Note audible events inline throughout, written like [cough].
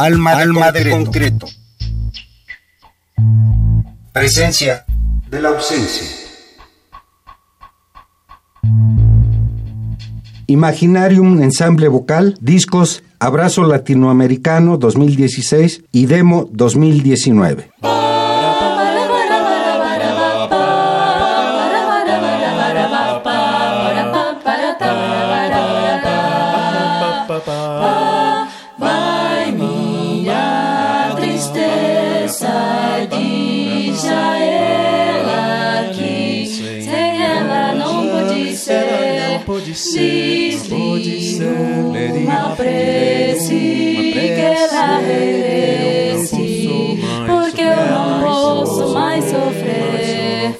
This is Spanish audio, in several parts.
Alma, Alma de concreto. Presencia de la ausencia. Imaginarium Ensamble Vocal, discos Abrazo Latinoamericano 2016 y Demo 2019. Porque eu não posso mais sofrer.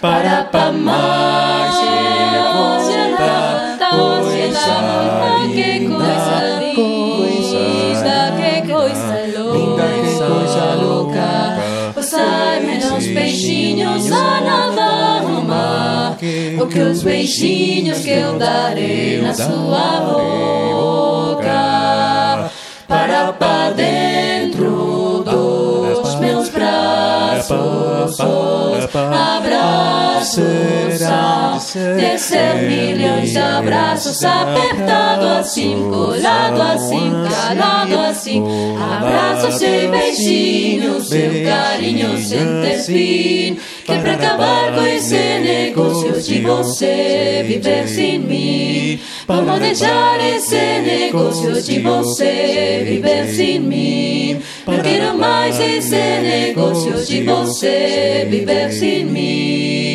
Para pa mais que coisa linda, que coisa louca, que coisa louca. Passai meus beijinhos a nadar no mar, o que os beijinhos que eu darei na sua boca, para pa dentro dos meus braços, abraços, descer milhões de abraços, apertado assim, colado assim, calado assim, abraços e beijinhos, seu carinho sem fim, que pra acabar com esse negócio de você viver sem mim, vamos deixar esse negócio de você viver sem mim, não quero mais esse negócio de você viver sem mim.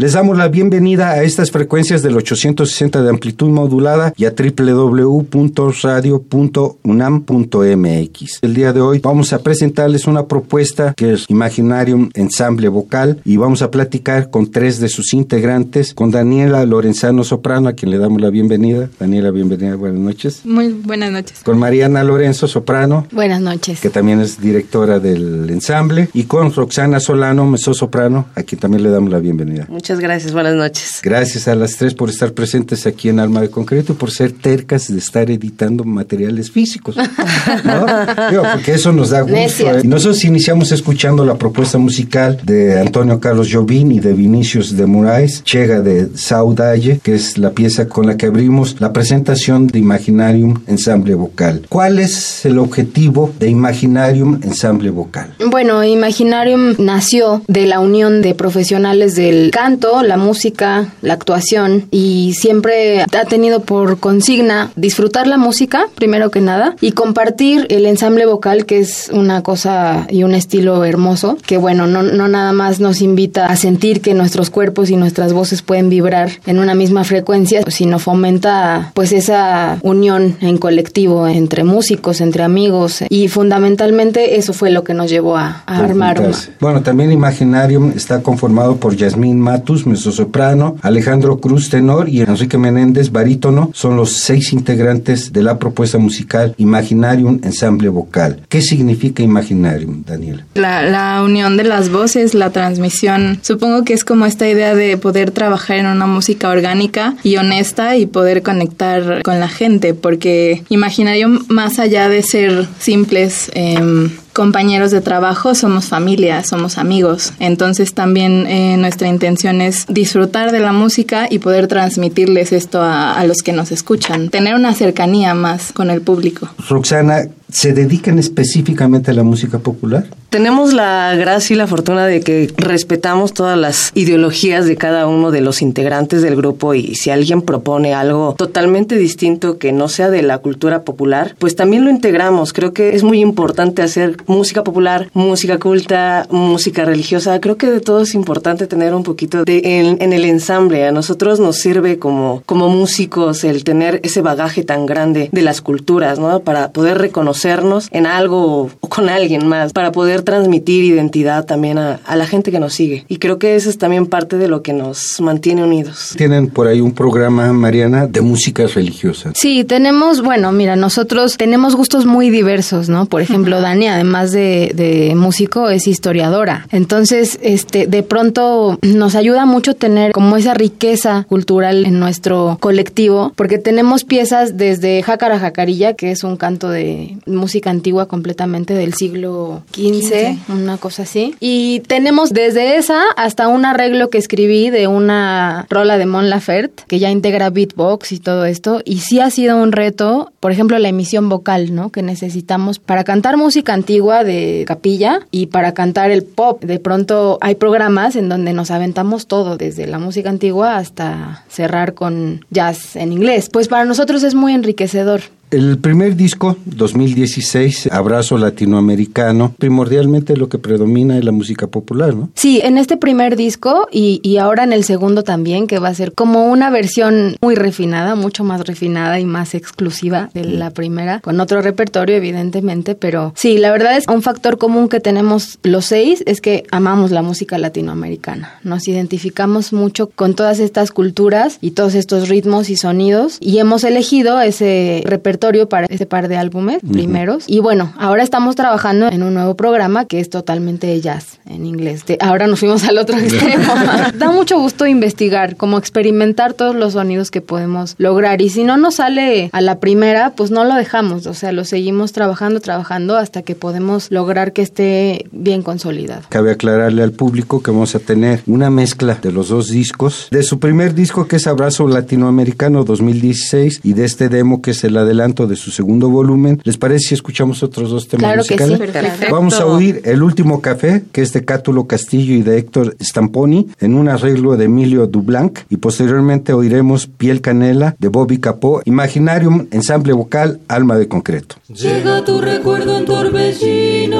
Les damos la bienvenida a estas frecuencias del 860 de amplitud modulada y a www.radio.unam.mx. El día de hoy vamos a presentarles una propuesta que es Imaginarium Ensamble Vocal y vamos a platicar con tres de sus integrantes, con Daniela Lorenzano Soprano, a quien le damos la bienvenida. Daniela, bienvenida, buenas noches. Muy buenas noches. Con Mariana Lorenzo Soprano, Buenas noches. que también es directora del ensamble, y con Roxana Solano, mezzo soprano, a quien también le damos la bienvenida. Muchas gracias, buenas noches. Gracias a las tres por estar presentes aquí en Alma de Concreto y por ser tercas de estar editando materiales físicos. ¿no? [laughs] Digo, porque eso nos da gusto. ¿eh? Nosotros iniciamos escuchando la propuesta musical de Antonio Carlos Jobim y de Vinicius de Moraes, Chega de Saudalle, que es la pieza con la que abrimos la presentación de Imaginarium Ensamble Vocal. ¿Cuál es el objetivo de Imaginarium Ensamble Vocal? Bueno, Imaginarium nació de la unión de profesionales del canto, la música, la actuación y siempre ha tenido por consigna disfrutar la música, primero que nada, y compartir el ensamble vocal, que es una cosa y un estilo hermoso, que bueno, no, no nada más nos invita a sentir que nuestros cuerpos y nuestras voces pueden vibrar en una misma frecuencia, sino fomenta pues esa unión en colectivo entre músicos, entre amigos y fundamentalmente eso fue lo que nos llevó a, a armar. Bueno, también Imaginarium está conformado por Yasmín Matus, mezzosoprano, Alejandro Cruz, tenor, y Enrique Menéndez, barítono. Son los seis integrantes de la propuesta musical Imaginarium Ensamble Vocal. ¿Qué significa Imaginarium, Daniela? La, la unión de las voces, la transmisión, supongo que es como esta idea de poder trabajar en una música orgánica y honesta y poder conectar con la gente, porque Imaginarium, más allá de ser simples em, compañeros de trabajo, somos familia, somos amigos. Entonces también eh, nuestra intención es disfrutar de la música y poder transmitirles esto a, a los que nos escuchan, tener una cercanía más con el público. Roxana, ¿se dedican específicamente a la música popular? Tenemos la gracia y la fortuna de que respetamos todas las ideologías de cada uno de los integrantes del grupo y si alguien propone algo totalmente distinto que no sea de la cultura popular, pues también lo integramos. Creo que es muy importante hacer música popular, música culta, música religiosa. Creo que de todo es importante tener un poquito de en, en el ensamble. A nosotros nos sirve como, como músicos el tener ese bagaje tan grande de las culturas, ¿no? Para poder reconocernos en algo o con alguien más, para poder poder transmitir identidad también a, a la gente que nos sigue. Y creo que eso es también parte de lo que nos mantiene unidos. Tienen por ahí un programa, Mariana, de música religiosa. Sí, tenemos, bueno, mira, nosotros tenemos gustos muy diversos, ¿no? Por ejemplo, Dani, además de, de músico, es historiadora. Entonces, este, de pronto nos ayuda mucho tener como esa riqueza cultural en nuestro colectivo, porque tenemos piezas desde Jácara Jacarilla, que es un canto de música antigua completamente del siglo XV, una cosa así. Y tenemos desde esa hasta un arreglo que escribí de una rola de Mon Laferte, que ya integra beatbox y todo esto. Y sí ha sido un reto, por ejemplo, la emisión vocal, ¿no? Que necesitamos para cantar música antigua de capilla y para cantar el pop. De pronto hay programas en donde nos aventamos todo, desde la música antigua hasta cerrar con jazz en inglés. Pues para nosotros es muy enriquecedor. El primer disco, 2016, Abrazo Latinoamericano, primordialmente lo que predomina es la música popular, ¿no? Sí, en este primer disco y, y, ahora en el segundo también, que va a ser como una versión muy refinada, mucho más refinada y más exclusiva de la primera, con otro repertorio evidentemente, pero sí, la verdad es un factor común que tenemos los seis es que amamos la música latinoamericana, nos identificamos mucho con todas estas culturas y todos estos ritmos y sonidos y hemos elegido ese repertorio para este par de álbumes uh -huh. primeros. Y bueno, ahora estamos trabajando en un nuevo programa que es totalmente jazz en inglés. De, ahora nos fuimos al otro [laughs] extremo. [laughs] da mucho gusto investigar, como experimentar todos los sonidos que podemos lograr. Y si no nos sale a la primera, pues no lo dejamos. O sea, lo seguimos trabajando, trabajando hasta que podemos lograr que esté bien consolidado. Cabe aclararle al público que vamos a tener una mezcla de los dos discos. De su primer disco que es Abrazo Latinoamericano 2016 y de este demo que es el adelanto de su segundo volumen. ¿Les parece si escuchamos otros dos temas claro musicales? Que sí, perfecto. Vamos a oír El último café, que es de Cátulo Castillo y de Héctor Stamponi, en un arreglo de Emilio Dublanc, y posteriormente oiremos Piel Canela de Bobby Capó, Imaginarium, ensamble vocal, Alma de Concreto. Llega tu recuerdo en torbellino,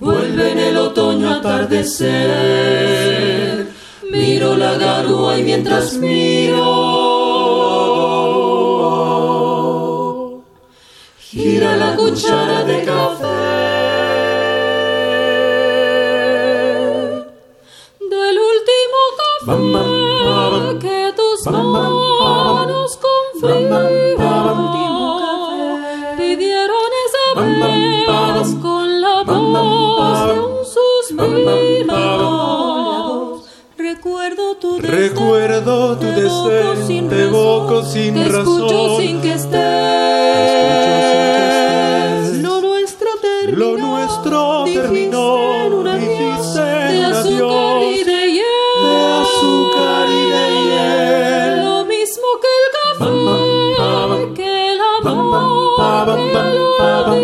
vuelve en el otoño atardecer, miro la garúa y mientras miro gira la cuchara de café del último café que tus manos con frío recuerdo tu deseo deseo te evoco sin te razón. escucho sin que estés. Lo nuestro terminó, en un adiós. de un azúcar adiós. y de hiel. de azúcar y de hiel. Lo mismo que el café, que el amor, que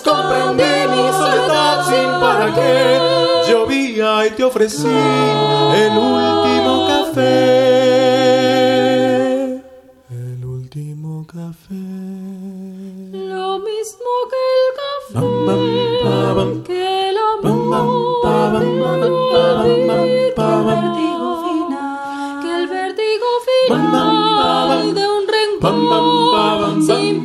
comprendí mi soledad sin para qué. Llovía y te ofrecí el último café. El último café. Lo mismo que el café, que el amor, que el vértigo final de un rencor sin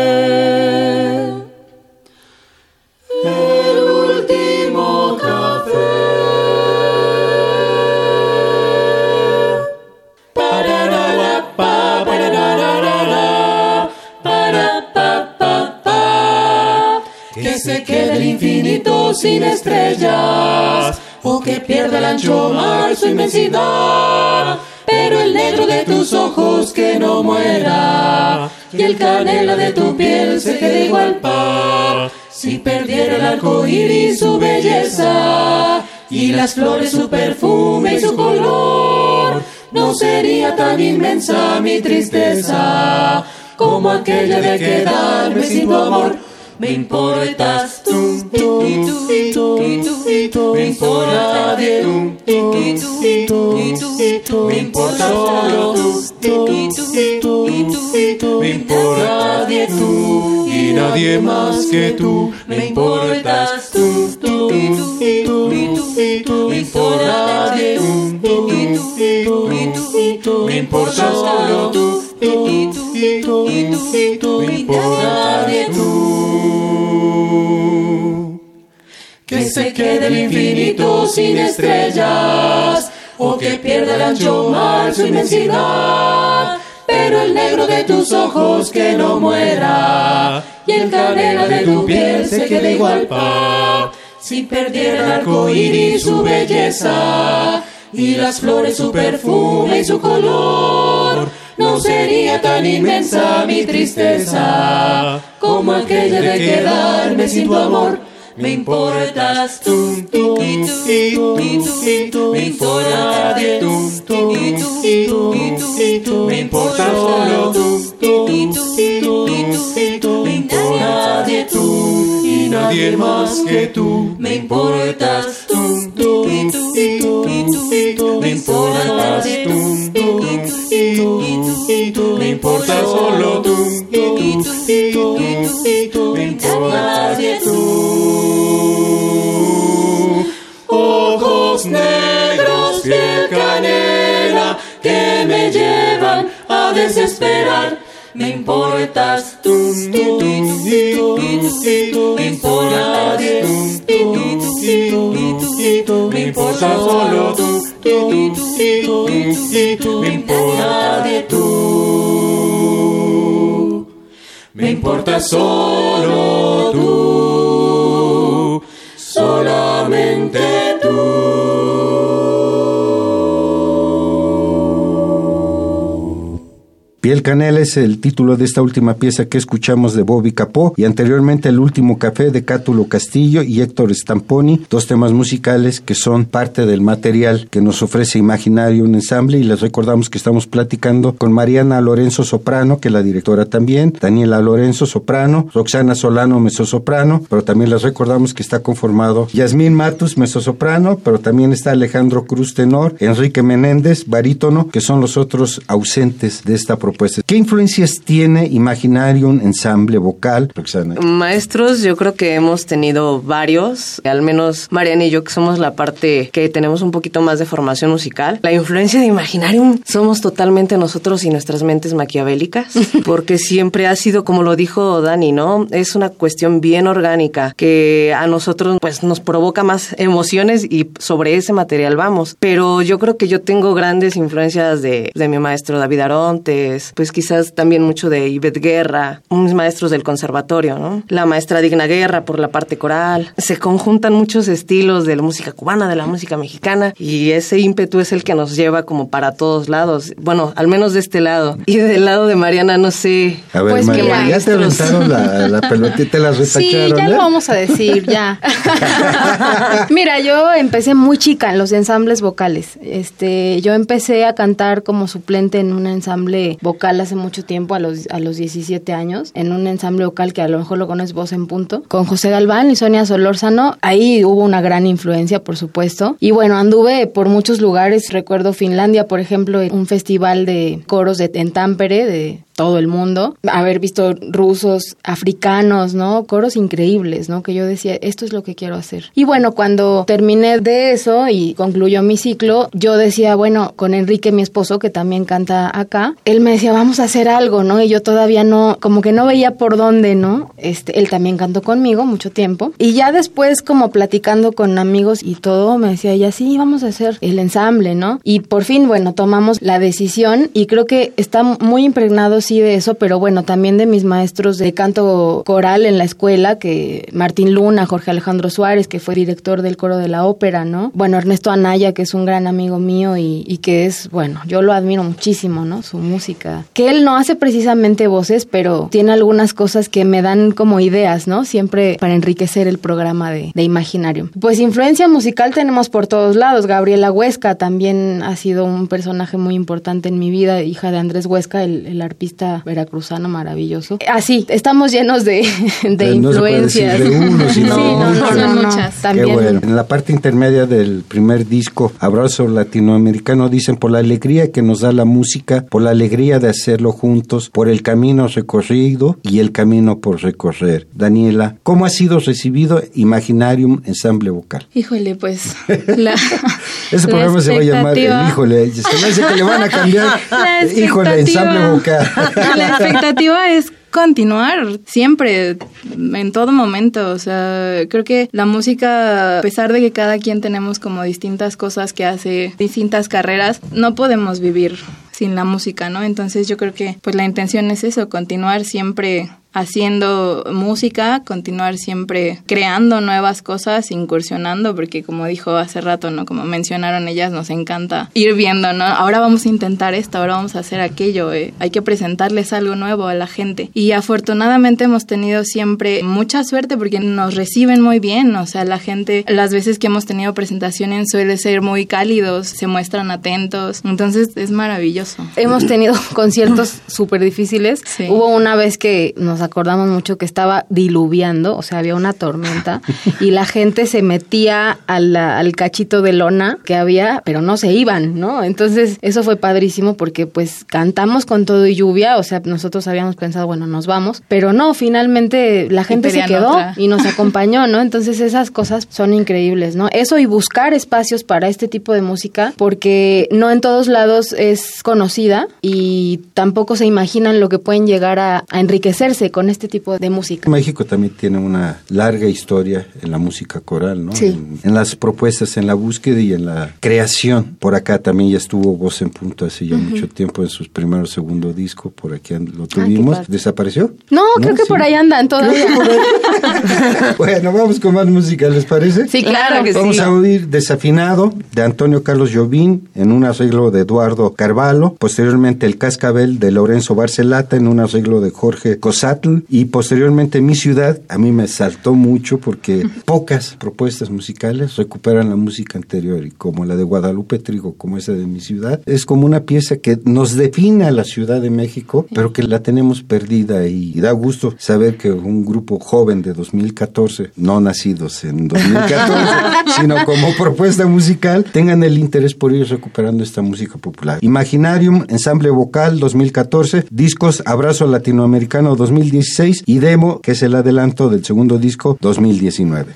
Infinito sin estrellas, o que pierda el ancho mar su inmensidad. Pero el negro de tus ojos que no muera, y el canela de tu piel se quede igual pa. Si perdiera el arco iris su belleza, y las flores su perfume y su color, no sería tan inmensa mi tristeza como aquella de quedarme sin tu amor. Me importas tú, y tú, y tú, y tú, y tú, me importa nadie tú, y tú, y tú, y tú, me importa solo tú, y tú, y tú, y tú, me importa nadie tú y nadie más que tú. Me importas tú, y tú, y tú, y tú, me importa nadie tú, y tú, y tú, y tú, y tú, me importa solo tú, y tú, y tú, y tú, me importa nadie tú. Se quede el infinito sin estrellas, o que pierda el ancho mar su inmensidad. Pero el negro de tus ojos que no muera, y el canela de tu piel se quede igual pa. Si perdiera el arco iris su belleza, y las flores su perfume y su color, no sería tan inmensa mi tristeza como aquella de quedarme sin tu amor. Me importas tú, y tú, y tú, y tú, me importa tú, y tú, y tú, y tú, me importa solo tú, y tú, y tú, y tú, me importa tú y nadie más que tú. Me importas tú, y tú, y tú, y tú, me importas tú, tú, y tú, y tú, y tú, me importa solo tú, y tú, y tú, y tú, y tú, me importa nadie tú. Negros, piel canela, que me llevan a desesperar. Me importas tú, me importa nadie tú, me importa solo tú, tú, tú, tú, me importa nadie tú. Me importa solo tú, solamente tú. Piel Canela es el título de esta última pieza que escuchamos de Bobby Capó y anteriormente El último café de Cátulo Castillo y Héctor Stamponi, dos temas musicales que son parte del material que nos ofrece Imaginario un ensamble y les recordamos que estamos platicando con Mariana Lorenzo Soprano, que es la directora también, Daniela Lorenzo Soprano, Roxana Solano Mezzosoprano, pero también les recordamos que está conformado Yasmín Matus Mezzosoprano, pero también está Alejandro Cruz Tenor, Enrique Menéndez Barítono, que son los otros ausentes de esta propuesta. ¿Qué influencias tiene Imaginarium ensamble vocal, Roxana? Maestros, yo creo que hemos tenido varios, al menos Mariana y yo que somos la parte que tenemos un poquito más de formación musical. La influencia de Imaginarium somos totalmente nosotros y nuestras mentes maquiavélicas, [laughs] porque siempre ha sido, como lo dijo Dani, ¿no? Es una cuestión bien orgánica que a nosotros pues nos provoca más emociones y sobre ese material vamos. Pero yo creo que yo tengo grandes influencias de, de mi maestro David Arontes, pues quizás también mucho de Ivette Guerra, unos maestros del conservatorio, ¿no? La maestra Digna Guerra por la parte coral. Se conjuntan muchos estilos de la música cubana, de la música mexicana y ese ímpetu es el que nos lleva como para todos lados. Bueno, al menos de este lado. Y del lado de Mariana, no sé. A ver, Pues Mariana, ya te aventaron la, la pelotita, Sí, retacharon, ya ¿eh? lo vamos a decir, ya. [laughs] Mira, yo empecé muy chica en los ensambles vocales. Este, yo empecé a cantar como suplente en un ensamble vocal hace mucho tiempo, a los, a los 17 años, en un ensamble vocal que a lo mejor lo conoces Voz en Punto, con José Galván y Sonia Solórzano. Ahí hubo una gran influencia, por supuesto. Y bueno, anduve por muchos lugares. Recuerdo Finlandia, por ejemplo, un festival de coros de, en Tampere, de todo el mundo, haber visto rusos, africanos, ¿no? Coros increíbles, ¿no? Que yo decía, esto es lo que quiero hacer. Y bueno, cuando terminé de eso y concluyó mi ciclo, yo decía, bueno, con Enrique, mi esposo, que también canta acá, él me decía, vamos a hacer algo, ¿no? Y yo todavía no, como que no veía por dónde, ¿no? Este, él también cantó conmigo mucho tiempo. Y ya después, como platicando con amigos y todo, me decía, ya sí, vamos a hacer el ensamble, ¿no? Y por fin, bueno, tomamos la decisión y creo que está muy impregnado sí de eso, pero bueno, también de mis maestros de canto coral en la escuela, que Martín Luna, Jorge Alejandro Suárez, que fue director del coro de la ópera, ¿no? Bueno, Ernesto Anaya, que es un gran amigo mío y que es, bueno, yo lo admiro muchísimo, ¿no? Su música. Que él no hace precisamente voces, pero tiene algunas cosas que me dan como ideas, ¿no? Siempre para enriquecer el programa de, de Imaginario. Pues influencia musical tenemos por todos lados. Gabriela Huesca también ha sido un personaje muy importante en mi vida, hija de Andrés Huesca, el, el arpista veracruzano maravilloso. Así, estamos llenos de, [laughs] de Eh, no se puede decir influencias. de uno, sino [laughs] Sí, no, no, no, no. Muchas. Qué También bueno. En la parte intermedia del primer disco, Abrazo Latinoamericano, dicen por la alegría que nos da la música, por la alegría de hacerlo juntos, por el camino recorrido y el camino por recorrer. Daniela, ¿cómo ha sido recibido Imaginarium Ensamble Vocal? Híjole, pues [laughs] la, Ese la programa se va a llamar el expectativa- Híjole, se me hace que le van a cambiar. [laughs] Híjole, Ensamble Vocal. [laughs] La expectativa es continuar siempre, en todo momento. O sea, creo que la música, a pesar de que cada quien tenemos como distintas cosas que hace, distintas carreras, no podemos vivir sin la música, ¿no? Entonces yo creo que pues la intención es eso, continuar siempre haciendo música, continuar siempre creando nuevas cosas, incursionando, porque como dijo hace rato, ¿no? Como mencionaron ellas, nos encanta ir viendo, ¿no? Ahora vamos a intentar esto, ahora vamos a hacer aquello, eh. hay que presentarles algo nuevo a la gente. Y afortunadamente hemos tenido siempre mucha suerte porque nos reciben muy bien, o sea, la gente, las veces que hemos tenido presentaciones suele ser muy cálidos, se muestran atentos, entonces es maravilloso. Hemos tenido [laughs] conciertos súper difíciles. Sí. Hubo una vez que nos acordamos mucho que estaba diluviando, o sea, había una tormenta y la gente se metía a la- al cachito de lona que había, pero no se iban, ¿no? Entonces, eso fue padrísimo porque pues cantamos con todo y lluvia, o sea, nosotros habíamos pensado, bueno, nos vamos, pero no, finalmente la gente se quedó otra. y nos acompañó, ¿no? Entonces, esas cosas son increíbles, ¿no? Eso y buscar espacios para este tipo de música porque no en todos lados es conocida y tampoco se imaginan lo que pueden llegar a, a enriquecerse con este tipo de música. México también tiene una larga historia en la música coral, ¿no? Sí. En, en las propuestas, en la búsqueda y en la creación. Por acá también ya estuvo Voz en Punto hace ya mucho tiempo en sus primeros segundo disco, por aquí and- lo tuvimos. padre. ¿Desapareció? No, creo que Sí. por ahí andan [laughs] todavía. bueno, vamos con más música, ¿les parece? Sí, claro que Vamos sí. a oír Desafinado de Antonio Carlos Jobim en un arreglo de Eduardo Carvalho, posteriormente El Cascabel de Lorenzo Barcelata en un arreglo de Jorge Cosatl y posteriormente Mi Ciudad. A mí me saltó mucho porque pocas propuestas musicales recuperan la música anterior y como la de Guadalupe Trigo, como esa de Mi Ciudad, es como una pieza que nos define a la Ciudad de México, pero que la tenemos perdida y da gusto saber que un grupo joven de 2014, no nacidos en 2014, [laughs] sino como propuesta musical, tengan el interés por ir recuperando esta música popular. Imaginarium, Ensamble Vocal 2014, discos Abrazo Latinoamericano 2016 y Demo, que es el adelanto del segundo disco 2019.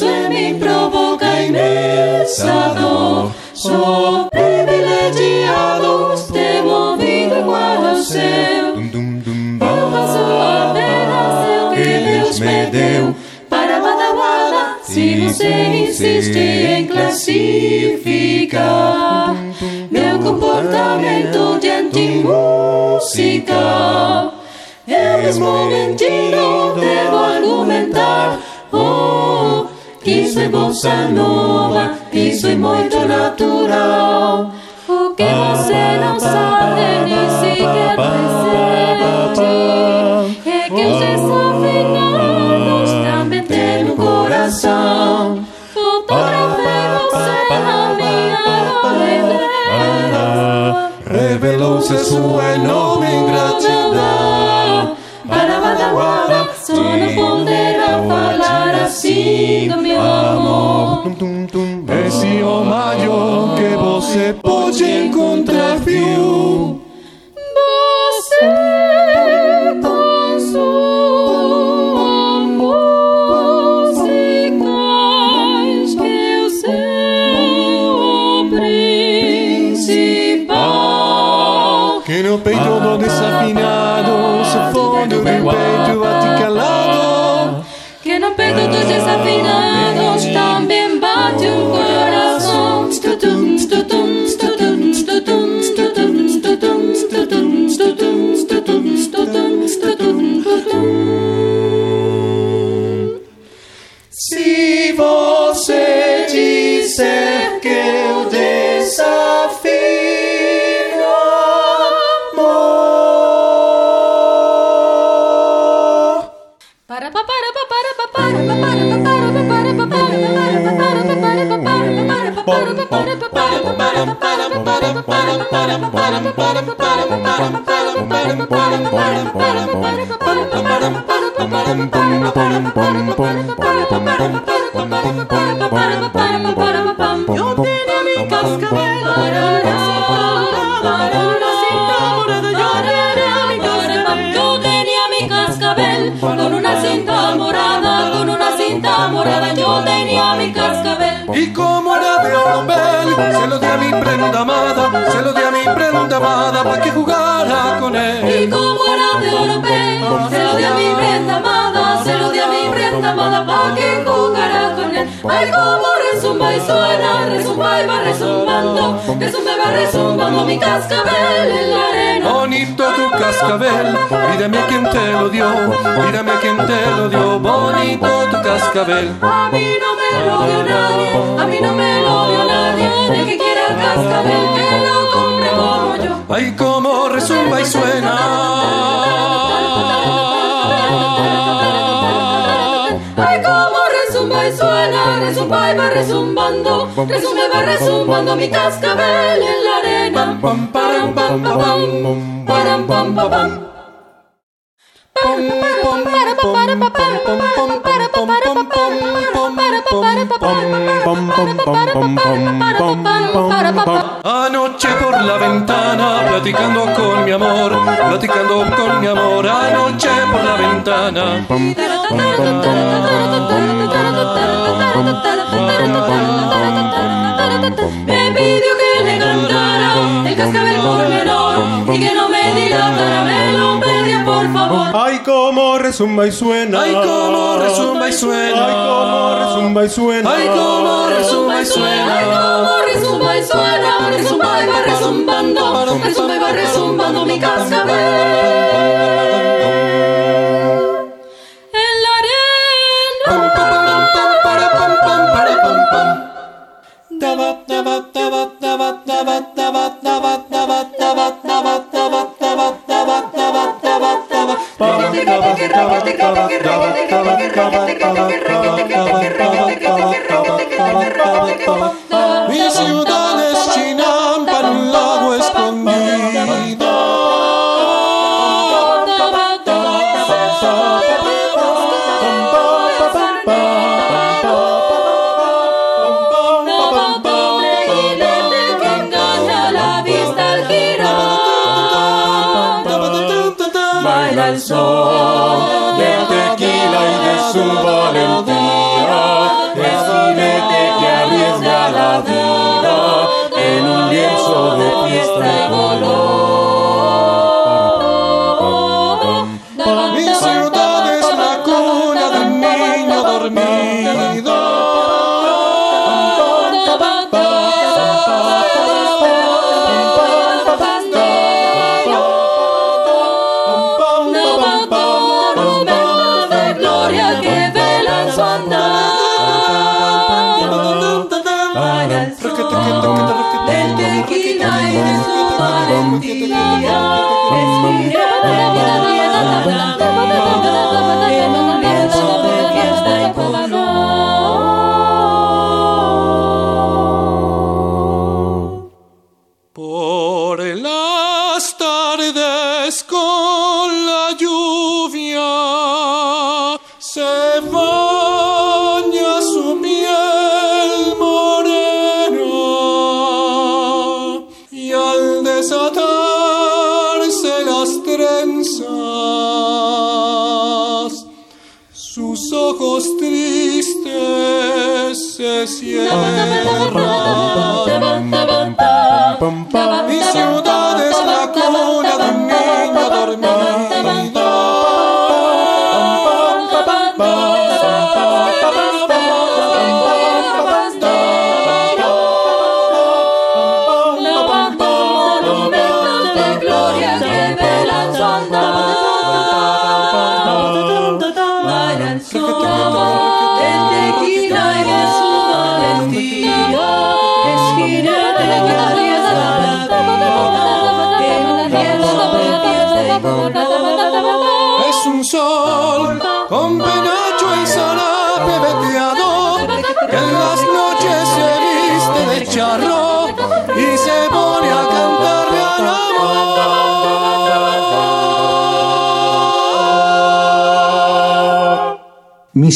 Em mim provoca imensa dor. Sou privilegiado, ter um ouvido igual ao seu. Eu faço apenas o que Deus me deu. Para Badawada, se você insiste em classificar meu comportamento diante de música, eu mesmo mentindo devo argumentar. Oh, é bossa nova, isso é muito natural. O que você não sabe nem sequer presente é que os desafinados também têm no coração. Fotografei você na minha. Revelou-se sua enorme ingratidão. Para falar assim do meu amor. Esse o maior que você pode encontrar, viu? Yo tenía mi cascabel con una cinta morada, con una cinta morada. Yo tenía mi cascabel. Y como era de se lo di a mi prenda amada, se lo di a mi prenda amada para que jugara con él. Y como era de oropel, se lo di a mi prenda amada, se lo di a mi prenda amada para que jugara con él. Ay, como resumba y suena, resumba y va resumbando, resumba y va resumbando mi cascabel en la arena. Bonito tu cascabel, mírame a quien te lo dio, mírame a quien te lo dio, bonito tu cascabel. A mí no me lo dio nadie, a mí no me lo dio el que quiera cascabel que lo compre como yo. Ay, como resumba y suena. Ay, como resumba y suena, resumba y va resumbando, resumba y va resumbando mi cascabel en la arena. Pam, param, pam, pam, pam, param, pam, pam, Anoche por la ventana, platicando con mi amor, platicando con mi amor, anoche por la ventana. Me pidió que le cantara el cascabel por menor y que no me dilatara, me lo pedía por favor. Ay, como resumba y suena. Ay, como resumba y suena. Ay, como resumba y suena. Ay, como resumba y Ay, suena. como resumba y suena, resumba y va resumbando, resumba y va resumbando mi cascabel. Bye. Baila el sol del tequila y de su valentía. Es que arriesga la vida en un lienzo de fiesta y color.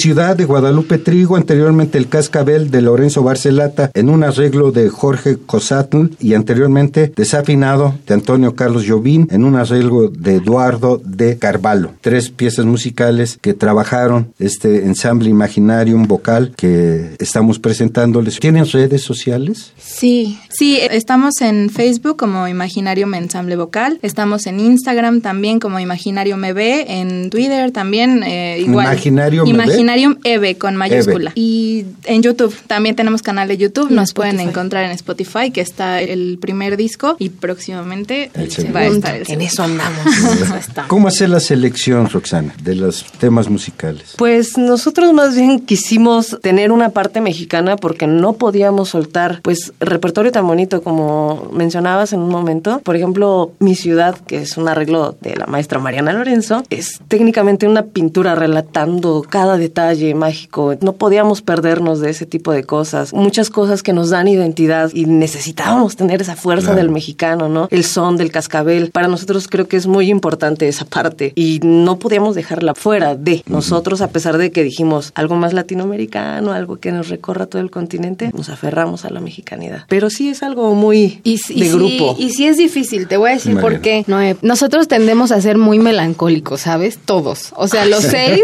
Ciudad de Guadalupe Trigo, anteriormente el Cascabel de Lorenzo Barcelata, en un arreglo de Jorge Cosatl y anteriormente Desafinado de Antonio Carlos Jobim, en un arreglo de Eduardo de Carvalho. Tres piezas musicales que trabajaron este ensamble Imaginarium vocal que estamos presentándoles. ¿Tienen redes sociales? Sí, sí, estamos en Facebook como Imaginarium Ensamble Vocal, estamos en Instagram también como Imaginarium EB, en Twitter también eh, igual. Imaginarium EB. Imaginarium EB con mayúscula. Y en YouTube, también tenemos canal de YouTube, nos pueden Spotify. encontrar en Spotify, que está el primer disco y próximamente El va a estar el En eso andamos. [laughs] ¿Cómo hacer la selección, Roxana, de los temas musicales? Pues nosotros más bien quisimos tener una parte mexicana porque no podíamos soltar pues repertorio tan bonito como mencionabas en un momento. Por ejemplo, Mi ciudad, que es un arreglo de la maestra Mariana Lorenzo, es técnicamente una pintura relatando cada detalle mágico. No podíamos perdernos de ese tipo de cosas. Muchas cosas que nos dan identidad y necesitábamos tener esa fuerza Claro. del mexicano, ¿no? El son del cascabel. Para nosotros creo que es muy importante esa parte y no podíamos dejarla fuera de nosotros a pesar de que dijimos algo más latinoamericano, algo que nos recorra todo el continente, nos aferramos a la mexicanidad. Pero sí es algo muy Y, de y grupo. Y sí es difícil, te voy a decir por qué. Noé. Nosotros tendemos a ser muy melancólicos, ¿sabes? Todos. O sea, los [laughs] seis.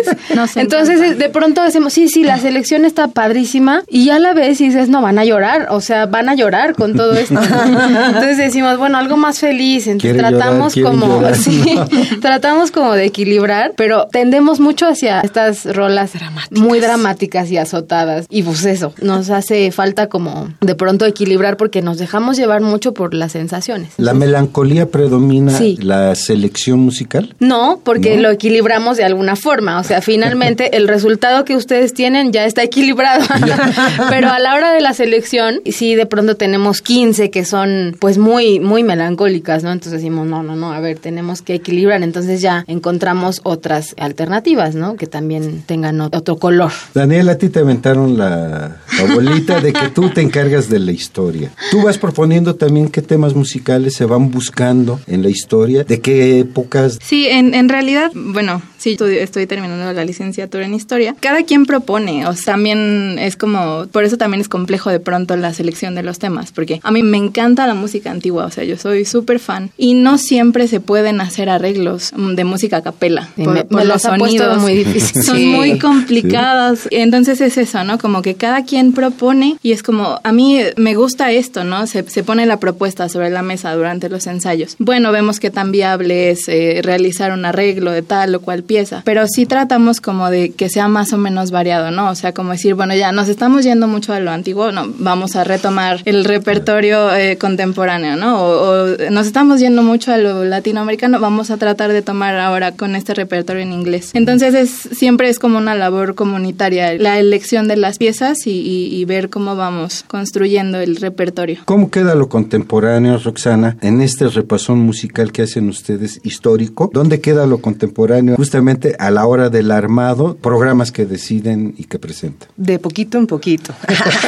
Entonces. De pronto decimos, sí, sí, la selección está padrísima. Y ya la ves y dices, no, van a llorar. O sea, van a llorar con todo esto. [laughs] Entonces decimos, bueno, algo más feliz. Entonces llorar, tratamos quiere como, llorar, [laughs] sí, ¿no? [laughs] tratamos como de equilibrar, pero tendemos mucho hacia estas rolas muy dramáticas y azotadas. Y pues eso, nos hace falta como de pronto equilibrar porque nos dejamos llevar mucho por las sensaciones. ¿La melancolía predomina Sí. la selección musical? No, porque ¿No? lo equilibramos de alguna forma. O sea, finalmente el resultado que ustedes tienen ya está equilibrado. [laughs] [laughs] Pero a la hora de la selección, sí de pronto tenemos 15 que son pues muy, muy melancólicas, ¿no? Entonces decimos, no, no, no, a ver, tenemos que equilibrar. Entonces ya encontramos otras alternativas, ¿no? Que también tengan ot- otro color. Daniel, a ti te aventaron la abuelita de que tú te encargas de la historia. Tú vas proponiendo también qué temas musicales se van buscando en la historia, de qué épocas. Sí, en, en realidad, bueno, sí, estoy terminando la licenciatura en historia. Cada quien propone, o sea, también es como, por eso también es complejo de pronto la selección de los temas, porque a mí me encanta la música antigua, o sea, yo soy súper fan y no siempre se pueden hacer arreglos de música a capela Sí, por, me- por me los sonidos. muy [laughs] difícil. Son Sí. muy complicadas. Entonces es eso, ¿no? Como que cada quien propone y es como, a mí me gusta esto, ¿no? Se, se pone la propuesta sobre la mesa durante los ensayos. Bueno, vemos que tan viable es eh, realizar un arreglo de tal o cual pieza, pero sí tratamos como de que sea más o menos variado, ¿no? O sea, como decir, bueno, ya nos estamos yendo mucho a lo antiguo, no, vamos a retomar el repertorio eh, contemporáneo, ¿no? O, nos estamos yendo mucho a lo latinoamericano, vamos a tratar de tomar ahora con este repertorio en inglés. Entonces es siempre es como una labor comunitaria, la elección de las piezas y, y- ver cómo vamos construyendo el repertorio. ¿Cómo queda lo contemporáneo, Roxana, en este repasón musical que hacen ustedes histórico? ¿Dónde queda lo contemporáneo justamente a la hora del armado, programas que deciden y que presentan? De poquito en poquito.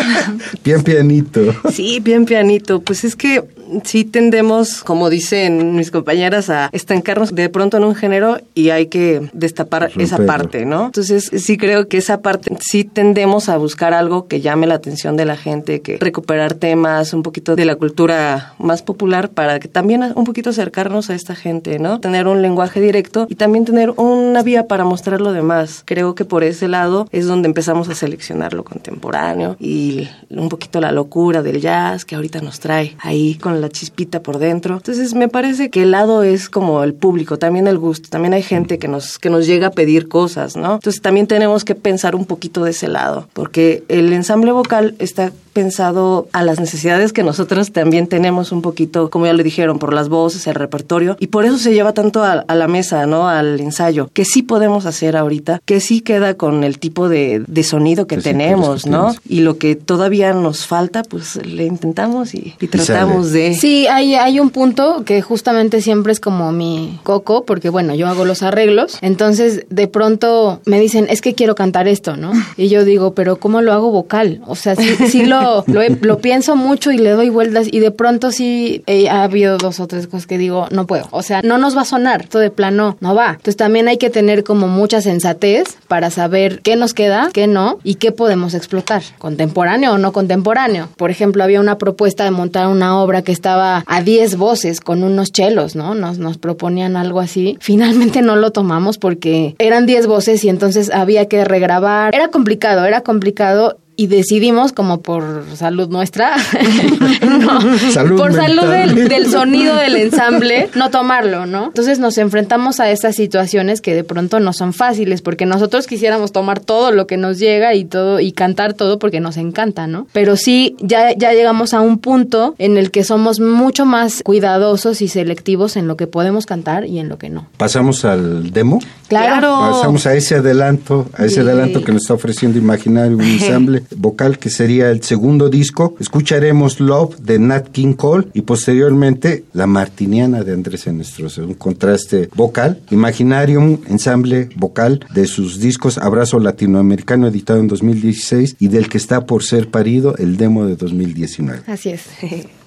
[laughs] Bien pianito. Sí, bien pianito. Pues es que sí tendemos, como dicen mis compañeras, a estancarnos de pronto en un género y hay que destapar esa Romperlo. parte, ¿no? Entonces sí creo que esa parte sí tendemos a buscar algo que llame la atención de la gente, que recuperar temas, un poquito de la cultura más popular para que también un poquito acercarnos a esta gente, ¿no? Tener un lenguaje directo y también tener una vía para mostrar lo demás. Creo que por ese lado es donde empezamos a seleccionar lo contemporáneo y un poquito la locura del jazz que ahorita nos trae ahí con la chispita por dentro. Entonces me parece que el lado es como el público, también el gusto. También hay gente que nos, que nos llega a pedir cosas, ¿no? Entonces también tenemos que pensar un poquito de ese lado, porque el ensamble vocal está pensado a las necesidades que nosotros también tenemos un poquito, como ya lo dijeron, por las voces, el repertorio, y por eso se lleva tanto a, a la mesa, ¿no? Al ensayo, que sí podemos hacer ahorita, que sí queda con el tipo de, de sonido que tenemos, ¿no? Y lo que todavía nos falta, pues le intentamos y, y tratamos de... Sí, hay, hay un punto que justamente siempre es como mi coco, porque bueno, yo hago los arreglos, entonces de pronto me dicen, es que quiero cantar esto, ¿no? [laughs] Y yo digo, pero ¿cómo lo hago vocal? O sea, sí, sí lo, lo, pienso mucho y le doy vueltas y de pronto sí eh, ha habido dos o tres cosas que digo, no puedo. O sea, no nos va a sonar, esto de plano no va. Entonces también hay que tener como mucha sensatez para saber qué nos queda, qué no y qué podemos explotar, contemporáneo o no contemporáneo. Por ejemplo, había una propuesta de montar una obra que estaba a 10 voces con unos chelos, ¿no? Nos, nos proponían algo así. Finalmente no lo tomamos porque eran 10 voces y entonces había que regrabar. Era complicado, era complicado y decidimos como por salud nuestra, [laughs] no, Salud por salud del, del sonido del ensamble, no tomarlo, ¿no? Entonces nos enfrentamos a esas situaciones que de pronto no son fáciles porque nosotros quisiéramos tomar todo lo que nos llega y todo y cantar todo porque nos encanta, ¿no? Pero sí ya ya llegamos a un punto en el que somos mucho más cuidadosos y selectivos en lo que podemos cantar y en lo que no. Pasamos al demo. Claro. Pasamos a ese adelanto, a ese Sí. adelanto que nos está ofreciendo Imaginario, un [laughs] ensamble vocal que sería el segundo disco. Escucharemos Love de Nat King Cole y posteriormente La Martiniana de Andrés Enestrosa, un contraste vocal. Imaginarium, ensamble vocal de sus discos Abrazo Latinoamericano editado en 2016 y del que está por ser parido el demo de 2019. Así es. [laughs]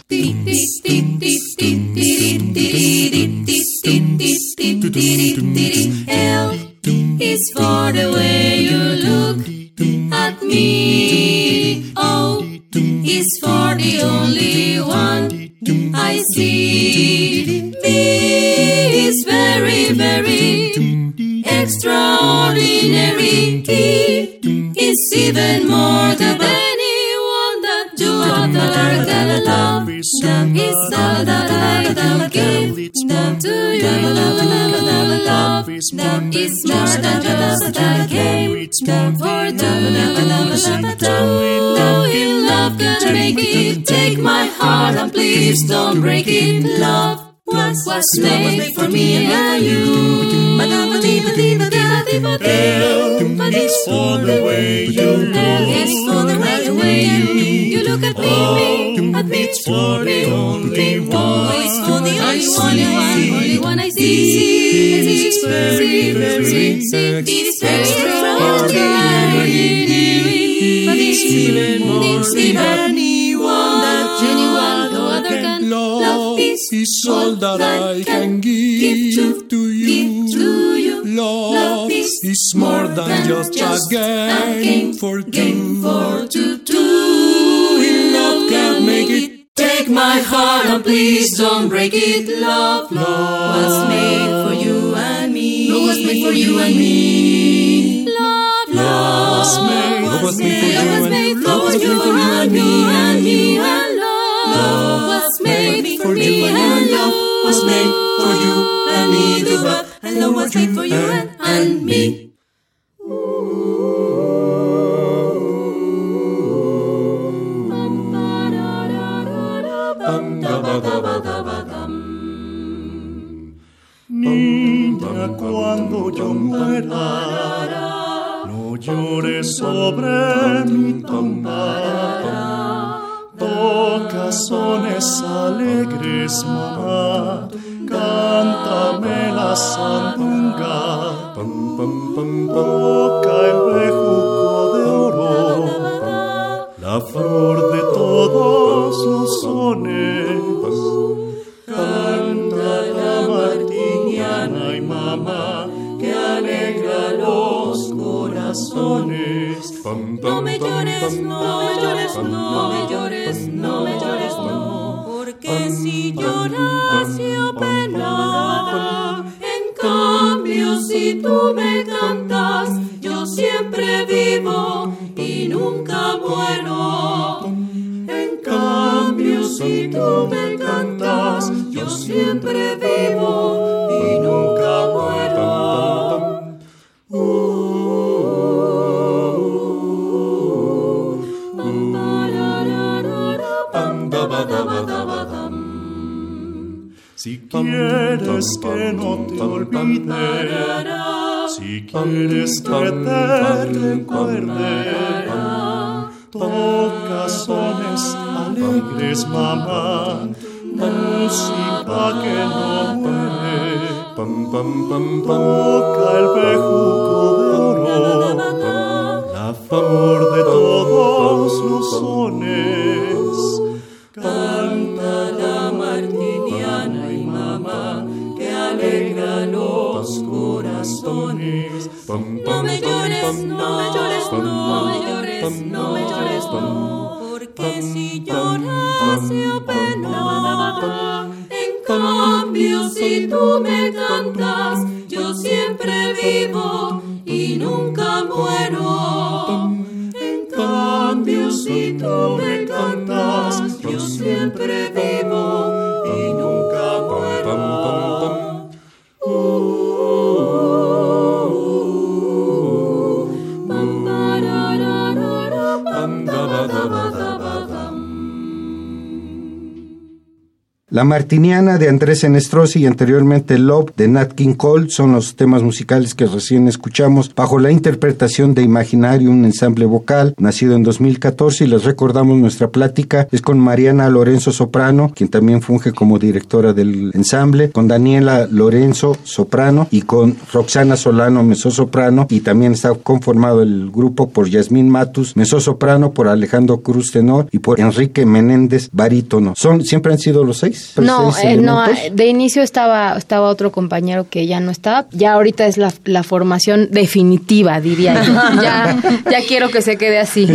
L is for the way you look at me. O is for the only one I see. B is very, very extraordinary. E is even more than anyone that you are gonna love. That is all that I can give. That to you, love. That is more than just a game. That it. Take my heart and please don't break it. Love was was made for me and you. L is for the way you look. L is for the way you you look at me, at me. It's for the only one. Is for the only one, only one, I see. It's very, very, it's extraordinary. But it's even more than all that I can give to you. Love is more than just a game for two. For two, two in love can make it. Take my heart and please don't break it. Love, love was made for you and me. Love was made for you and me. Love, love was made. Love was made for you and me. Me and love was made for you and me. The love and love was made for you and, and me. Niña, cuando yo muera, no llores sobre mi Toca sones alegres, mamá, cántame la sandunga. Pam, pam, pam, te recuerde, toca sones alegres, mamá, música que no muere. Pam, pam, pam, toca el bejuco de oro, la flor de todos los sones. No no me llores, no me llores, La Martiniana de Andrés Enestrosi y anteriormente Love de Nat King Cole son los temas musicales que recién escuchamos bajo la interpretación de Imaginario, un ensamble vocal nacido en 2014 y les recordamos nuestra plática es con Mariana Lorenzo Soprano, quien también funge como directora del ensamble, con Daniela Lorenzo Soprano y con Roxana Solano Soprano y también está conformado el grupo por Yasmín Matus Soprano, por Alejandro Cruz Tenor y por Enrique Menéndez Barítono. Son siempre han sido los seis. No, seis eh, no, elementos? de inicio estaba, estaba otro compañero que ya no está. Ya ahorita es la, la formación definitiva, diría yo. [laughs] ya, ya quiero que se quede así.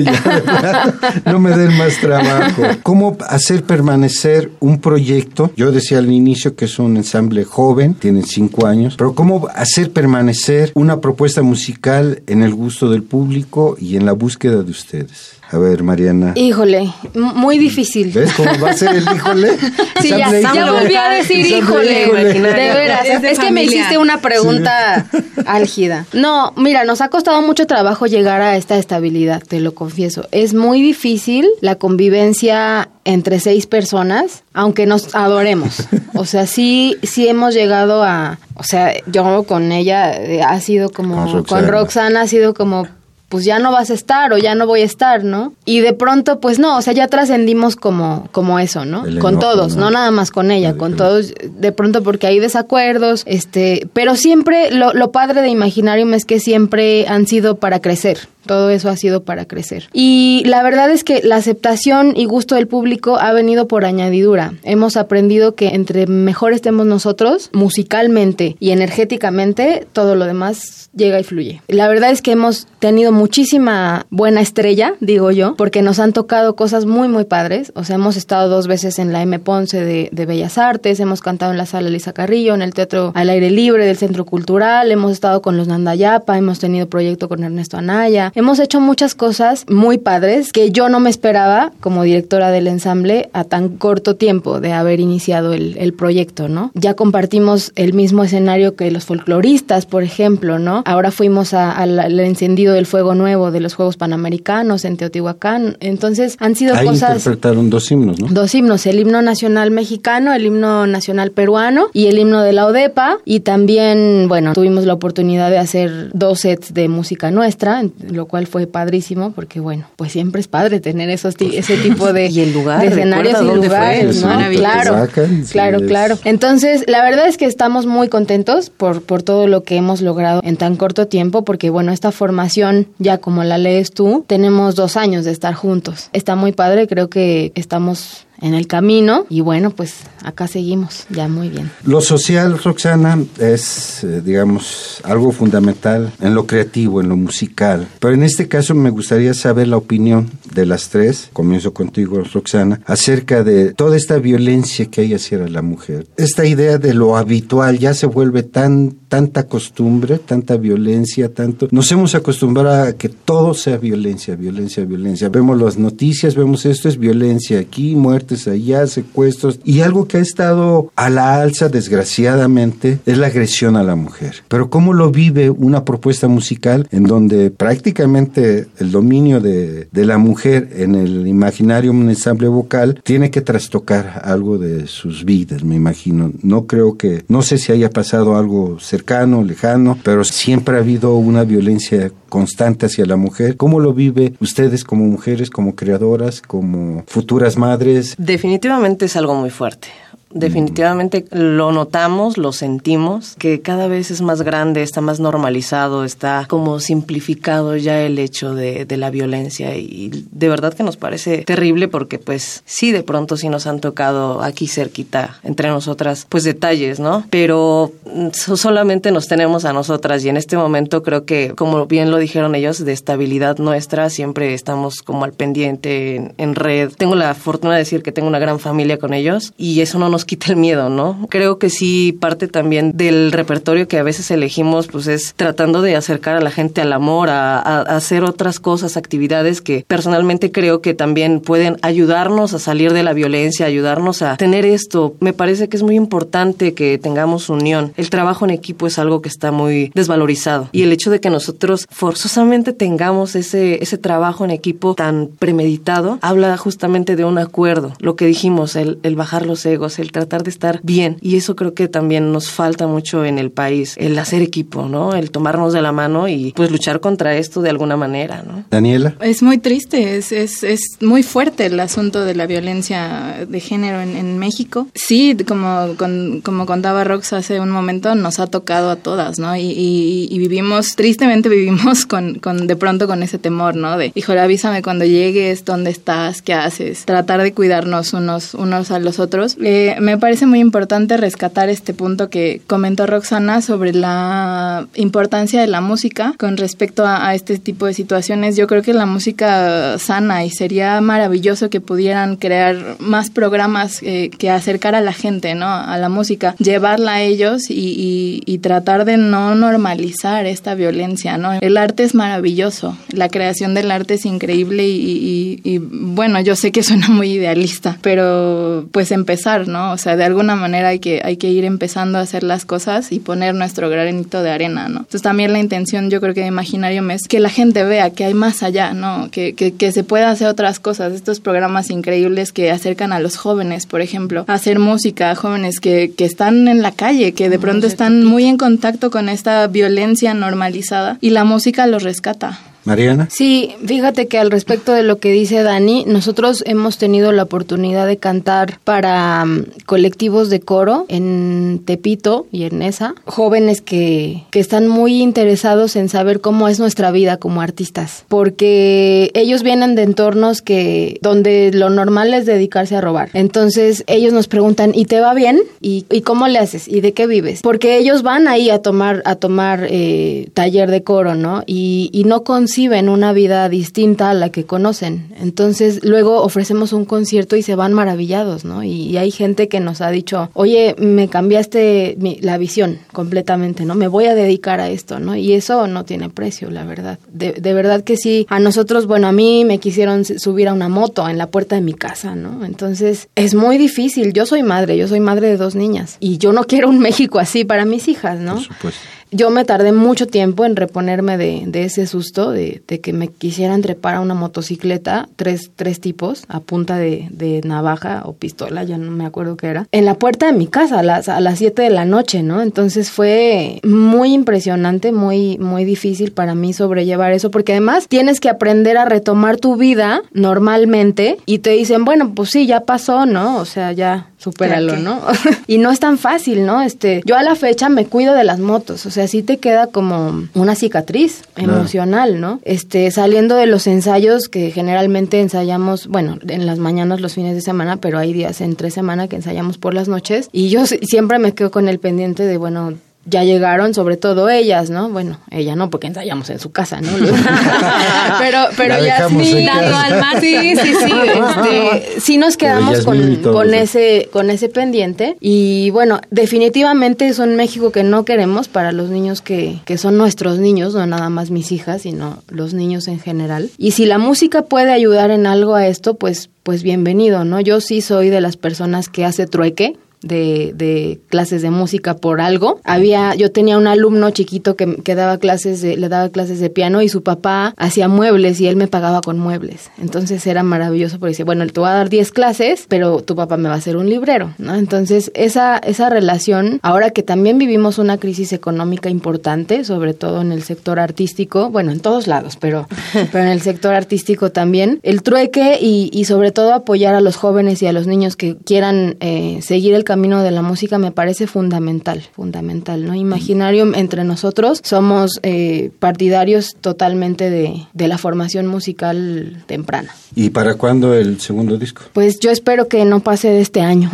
no me den más trabajo. ¿Cómo hacer permanecer un proyecto? Yo decía al inicio que es un ensamble joven, tienen cinco años, pero ¿cómo hacer permanecer una propuesta musical en el gusto del público y en la búsqueda de ustedes? A ver, Mariana. Híjole, muy difícil. ¿Ves cómo va a ser el híjole? [laughs] Sí, ya, volví a decir híjole, híjole. de veras. Es de Es que me hiciste una pregunta álgida. No, mira, nos ha costado mucho trabajo llegar a esta estabilidad, te lo confieso. Es muy difícil la convivencia entre seis personas, aunque nos adoremos. O sea, sí, sí hemos llegado a, o sea, yo con ella eh, ha sido como, Con con Roxana. Roxana ha sido como pues ya no vas a estar o ya no voy a estar, ¿no? Y de pronto, pues no, o sea, ya trascendimos como, como eso, ¿no? Con todos, ¿no? ¿no? nada más con ella, La con todos, de pronto porque hay desacuerdos, este, pero siempre lo, lo padre de Imaginarium es que siempre han sido para crecer. Todo eso ha sido para crecer. Y la verdad es que la aceptación y gusto del público ha venido por añadidura. Hemos aprendido que entre mejor estemos nosotros, musicalmente y energéticamente, todo lo demás llega y fluye. La verdad es que hemos tenido muchísima buena estrella, digo yo, porque nos han tocado cosas muy, muy padres. O sea, hemos estado dos veces en la M. Ponce de, de Bellas Artes, hemos cantado en la sala Elisa Carrillo, en el Teatro al Aire Libre del Centro Cultural, hemos estado con los Nandayapa, hemos tenido proyecto con Ernesto Anaya, hemos hecho muchas cosas muy padres que yo no me esperaba como directora del ensamble a tan corto tiempo de haber iniciado el, el proyecto, ¿no? Ya compartimos el mismo escenario que los folcloristas, por ejemplo, ¿no? Ahora fuimos al encendido del fuego nuevo de los Juegos Panamericanos en Teotihuacán, entonces han sido Ahí cosas... interpretaron dos himnos, ¿no? Dos himnos, el himno nacional mexicano, el himno nacional peruano y el himno de la ODEPA. Y también, bueno, tuvimos la oportunidad de hacer dos sets de música nuestra, en- lo cual fue padrísimo porque, bueno, pues siempre es padre tener esos ti- ese tipo [laughs] de, Y el lugar, de escenarios y fue, lugares, es ¿no? Claro, sí, claro, es- claro. Entonces, la verdad es que estamos muy contentos por, por todo lo que hemos logrado en tan corto tiempo, porque bueno, esta formación, ya como la lees tú, tenemos dos años de estar juntos. Está muy padre, creo que estamos en el camino y bueno, pues acá seguimos, ya muy bien. Lo social, Roxana, es, eh, digamos, algo fundamental en lo creativo, en lo musical. Pero en este caso me gustaría saber la opinión de las tres, comienzo contigo, Roxana, acerca de toda esta violencia que hay hacia la mujer. Esta idea de lo habitual ya se vuelve tan tanta costumbre, tanta violencia, tanto... Nos hemos acostumbrado a que todo sea violencia, violencia, violencia. Vemos las noticias, vemos esto es violencia aquí, muertes allá, secuestros. Y algo que ha estado a la alza, desgraciadamente, es la agresión a la mujer. Pero ¿cómo lo vive una propuesta musical en donde prácticamente el dominio de, de la mujer en el imaginario, un ensamble vocal, tiene que trastocar algo de sus vidas, me imagino. No creo que, no sé si haya pasado algo cercano, lejano, pero siempre ha habido una violencia constante hacia la mujer. ¿Cómo lo vive ustedes como mujeres, como creadoras, como futuras madres? Definitivamente es algo muy fuerte. Definitivamente lo notamos, lo sentimos, que cada vez es más grande, está más normalizado, está como simplificado ya el hecho de, de la violencia y de verdad que nos parece terrible porque pues sí, de pronto sí nos han tocado aquí cerquita entre nosotras pues detalles, ¿no? Pero mm, solamente nos tenemos a nosotras y en este momento creo que como bien lo dijeron ellos, de estabilidad nuestra, siempre estamos como al pendiente en, en red. Tengo la fortuna de decir que tengo una gran familia con ellos y eso no nos quita el miedo, ¿no? Creo que sí parte también del repertorio que a veces elegimos pues es tratando de acercar a la gente al amor, a, a hacer otras cosas, actividades que personalmente creo que también pueden ayudarnos a salir de la violencia, ayudarnos a tener esto. Me parece que es muy importante que tengamos unión. El trabajo en equipo es algo que está muy desvalorizado y el hecho de que nosotros forzosamente tengamos ese, ese trabajo en equipo tan premeditado habla justamente de un acuerdo. Lo que dijimos, el, el bajar los egos, el tratar de estar bien y eso creo que también nos falta mucho en el país, el hacer equipo, ¿no? El tomarnos de la mano y pues luchar contra esto de alguna manera, ¿no? Daniela. Es muy triste, es, es, es muy fuerte el asunto de la violencia de género en, en México. Sí, como, con, como contaba Rox hace un momento, nos ha tocado a todas, ¿no? Y, y, y vivimos, tristemente vivimos [laughs] con, con, de pronto con ese temor, ¿no? De, híjole, avísame cuando llegues, dónde estás, qué haces. Tratar de cuidarnos unos, unos a los otros. Eh, me parece muy importante rescatar este punto que comentó Roxana sobre la importancia de la música con respecto a, este tipo de situaciones. Yo creo que la música sana y sería maravilloso que pudieran crear más programas eh, que acercar a la gente, ¿no? A la música, llevarla a ellos y, tratar de no normalizar esta violencia, ¿no? El arte es maravilloso, la creación del arte es increíble y, y bueno, yo sé que suena muy idealista, pero pues empezar, ¿no? O sea, de alguna manera hay que, hay que ir empezando a hacer las cosas y poner nuestro granito de arena, ¿no? Entonces también la intención yo creo que de Imaginarium es que la gente vea que hay más allá, ¿no? Que, que, que se pueda hacer otras cosas, estos programas increíbles que acercan a los jóvenes, por ejemplo, a hacer música, jóvenes que, que están en la calle, que de pronto están muy en contacto con esta violencia normalizada y la música los rescata. Mariana. Sí, fíjate que al respecto de lo que dice Dani, nosotros hemos tenido la oportunidad de cantar para um, colectivos de coro en Tepito y en esa, jóvenes que, que están muy interesados en saber cómo es nuestra vida como artistas, porque ellos vienen de entornos que donde lo normal es dedicarse a robar. Entonces ellos nos preguntan, ¿y te va bien? ¿Y, y cómo le haces? ¿Y de qué vives? Porque ellos van ahí a tomar a tomar eh, taller de coro, ¿no? Y, y no con conciben una vida distinta a la que conocen. Entonces, luego ofrecemos un concierto y se van maravillados, ¿no? Y, hay gente que nos ha dicho, oye, me cambiaste mi, la visión completamente, ¿no? Me voy a dedicar a esto, ¿no? Y eso no tiene precio, la verdad. De, de verdad que sí. A nosotros, bueno, a mí me quisieron subir a una moto en la puerta de mi casa, ¿no? Entonces, es muy difícil. Yo soy madre, yo soy madre de dos niñas. Y yo no [laughs] quiero un México así para mis hijas, ¿no? Por supuesto yo me tardé mucho tiempo en reponerme de, de ese susto, de, de, que me quisieran trepar a una motocicleta, tres, tres tipos, a punta de, de, navaja o pistola, ya no me acuerdo qué era, en la puerta de mi casa a las, a las 7 de la noche, ¿no? Entonces fue muy impresionante, muy, muy difícil para mí sobrellevar eso, porque además tienes que aprender a retomar tu vida normalmente y te dicen, bueno, pues sí, ya pasó, ¿no? O sea, ya supéralo, ¿no? [laughs] y no es tan fácil, ¿no? Este, yo a la fecha me cuido de las motos, o sea, sí te queda como una cicatriz emocional, ¿no? Este, saliendo de los ensayos que generalmente ensayamos, bueno, en las mañanas, los fines de semana, pero hay días entre semana que ensayamos por las noches y yo siempre me quedo con el pendiente de, bueno, ya llegaron, sobre todo ellas, ¿no? Bueno, ella no, porque ensayamos en su casa, ¿no? [laughs] pero pero ya sí, al mar, sí, sí, sí. Este, sí nos quedamos con, con ese con ese pendiente y bueno, definitivamente es un México que no queremos para los niños que, que son nuestros niños, no nada más mis hijas, sino los niños en general. Y si la música puede ayudar en algo a esto, pues pues bienvenido, ¿no? Yo sí soy de las personas que hace trueque, de, de, clases de música por algo. Había, yo tenía un alumno chiquito que, que daba clases de, le daba clases de piano y su papá hacía muebles y él me pagaba con muebles. Entonces era maravilloso porque dice, bueno, te voy a dar 10 clases, pero tu papá me va a hacer un librero, ¿no? Entonces esa, esa relación, ahora que también vivimos una crisis económica importante, sobre todo en el sector artístico, bueno, en todos lados, pero, [laughs] pero en el sector artístico también, el trueque y, y sobre todo apoyar a los jóvenes y a los niños que quieran eh, seguir el camino de la música me parece fundamental, fundamental, ¿no? Imaginarium entre nosotros somos eh, partidarios totalmente de, de la formación musical temprana. ¿Y para cuándo el segundo disco? Pues yo espero que no pase de este año.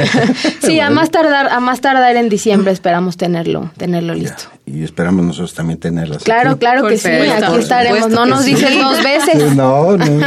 [laughs] sí, a más tardar, a más tardar en diciembre esperamos tenerlo, tenerlo listo. Y esperamos nosotros también tenerlas. Claro, aquí. claro que sí, aquí estaremos. No nos sí. dicen dos [laughs] veces. No, no,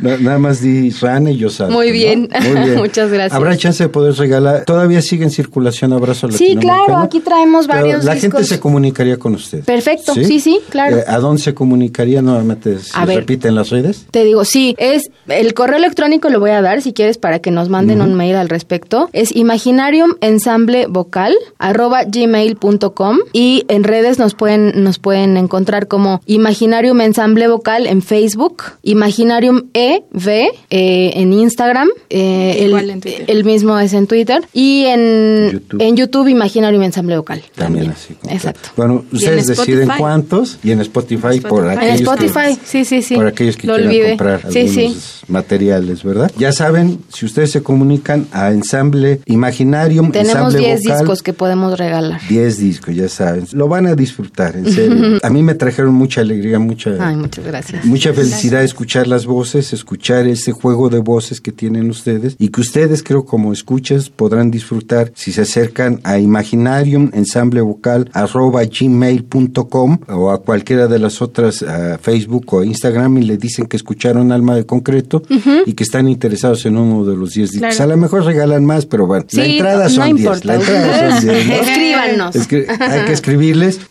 no, nada más di Rane y yo salto, Muy ¿no? bien. Muy bien. [laughs] Muchas gracias. Habrá chance de poder regalar. Todavía sigue en circulación Abrazo Sí, claro, aquí traemos Pero varios La discos. gente se comunicaría con usted. Perfecto, sí, sí, claro. Eh, ¿A dónde se comunicaría nuevamente? ¿Se A ver. repite en las redes? Te digo, sí, es el correo electrónico lo voy a dar si quieres para que nos manden un mail al respecto. Es imaginariumensamblevocal arroba gmail.com y en redes nos pueden, nos pueden encontrar como Imaginarium Ensamble Vocal en Facebook, Imaginarium EV eh, en Instagram, eh, el, Igual en Twitter. el mismo es en Twitter y en YouTube. en YouTube Imaginarium Ensamble Vocal. También, así. como Exacto. tal. Bueno, ustedes deciden cuántos y en Spotify, por. En aquellos Spotify, que, sí, sí, sí. por aquellos que Lo quieran comprar Sí, algunos sí. materiales, ¿verdad? Ya saben, si ustedes se comunican a Ensamble Imaginarium, Tenemos Ensamble 10 Vocal, discos que podemos regalar. 10 discos, ya saben. Lo van a disfrutar, en serio. [laughs] A mí me trajeron mucha alegría, mucha, Ay, muchas gracias. mucha felicidad escuchar las voces, escuchar ese juego de voces que tienen ustedes y que ustedes, creo, como escuchas, podrán disfrutar si se acercan a Imaginarium Ensamble Vocal arroba gmail.com o a cualquiera de las otras a Facebook o Instagram y le dicen que escucharon Alma de Concreto y que están interesados en uno de los 10 discos. Claro. A lo mejor regalan más, pero bueno, la Sí, entrada no son 10. importa. La entrada son 10. ¿no? [laughs] Escríbanos. Escri- hay que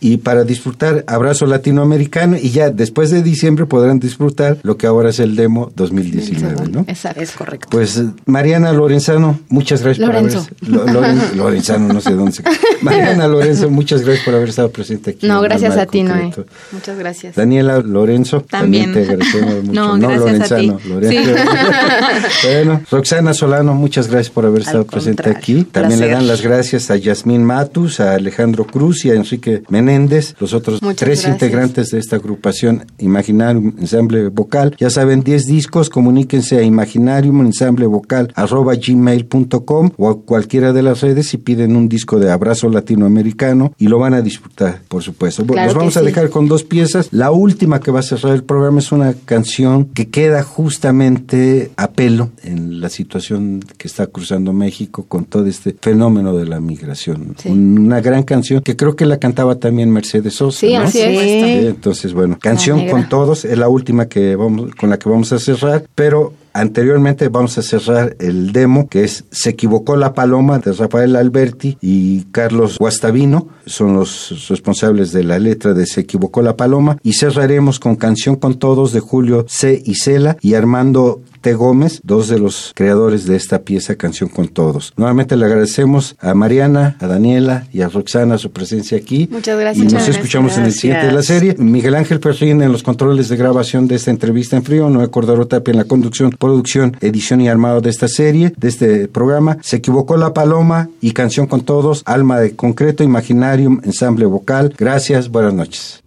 y para disfrutar Abrazo Latinoamericano y ya después de diciembre podrán disfrutar lo que ahora es el demo 2019, ¿no? Exacto. Es correcto. Pues Mariana Lorenzano, muchas gracias Lorenzo. por haber Lo- Loren- Lorenzano, no sé dónde se [laughs] Mariana Lorenzo, muchas gracias por haber estado presente aquí. No, gracias a ti, Noé. Muchas gracias. Daniela Lorenzo, también, También. te agradecemos [laughs] mucho. No, gracias a ti. Lorenzano, Lorenzo. [laughs] bueno, Roxana Solano, muchas gracias por haber Al estado presente aquí. También le dan las gracias a Yasmín Matus, a Alejandro Cruz y a Enrique Menéndez, los otros Muchas tres gracias. integrantes de esta agrupación Imaginarium Ensamble Vocal. Ya saben, 10 discos, comuníquense a Imaginarium Ensamble Vocal arroba gmail.com o a cualquiera de las redes y piden un disco de abrazo latinoamericano y lo van a disfrutar, por supuesto. Claro Los vamos a dejar con dos piezas. La última que va a cerrar el programa es una canción que queda justamente a pelo en la situación que está cruzando México con todo este fenómeno de la migración. Sí. Una gran canción que creo que la cantaba también Mercedes Sosa. Sí, ¿no? así es. Sí, entonces, bueno, canción con todos, es la última que vamos, con la que vamos a cerrar, pero anteriormente vamos a cerrar el demo que es Se equivocó la paloma de Rafael Alberti y Carlos Guastavino, son los responsables de la letra de Se equivocó la paloma y cerraremos con Canción con todos de Julio C. y Cela y Armando T. Gómez, dos de los creadores de esta pieza Canción con Todos. Nuevamente le agradecemos a Mariana, a Daniela y a Roxana su presencia aquí. Muchas gracias. Y nos escuchamos en el siguiente de la serie. Miguel Ángel Perrín en los controles de grabación de esta entrevista en frío, Noé Cordero Tapia en la conducción, producción, edición y armado de esta serie, de este programa. Se equivocó la paloma y Canción con Todos, Alma de Concreto, Imaginarium, Ensamble Vocal. Gracias, buenas noches.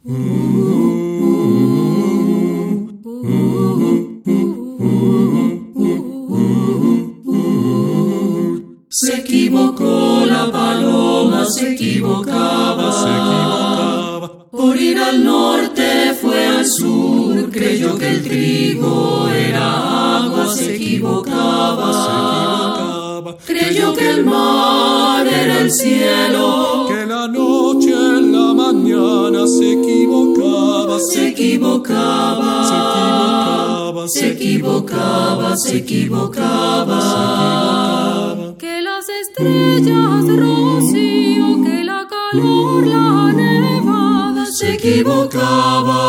Equivocó la paloma, se equivocaba, se equivocaba. Por ir al norte fue al sur, creyó que el trigo era agua, se equivocaba, se equivocaba. Creyó que el mar era el cielo, Que la noche en la mañana se equivocaba, se equivocaba, se equivocaba, se equivocaba. Que las estrellas rocío, que la calor, la nevada se equivocaba,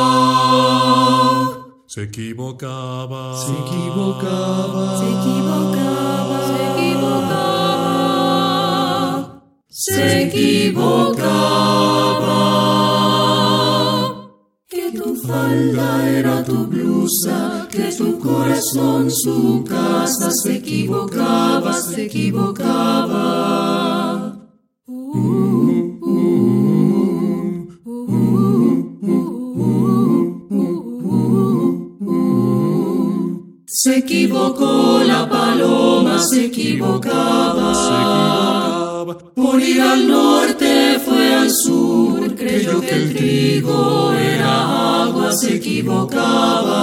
se equivocaba, se equivocaba, se equivocaba, se equivocaba. se equivocaba. Que tu falda era tu blusa, corazón su casa se equivocaba, se equivocaba. Se equivocó la paloma, se equivocaba, se equivocaba. Por ir al norte fue al sur, creyó que el trigo era agua, se equivocaba.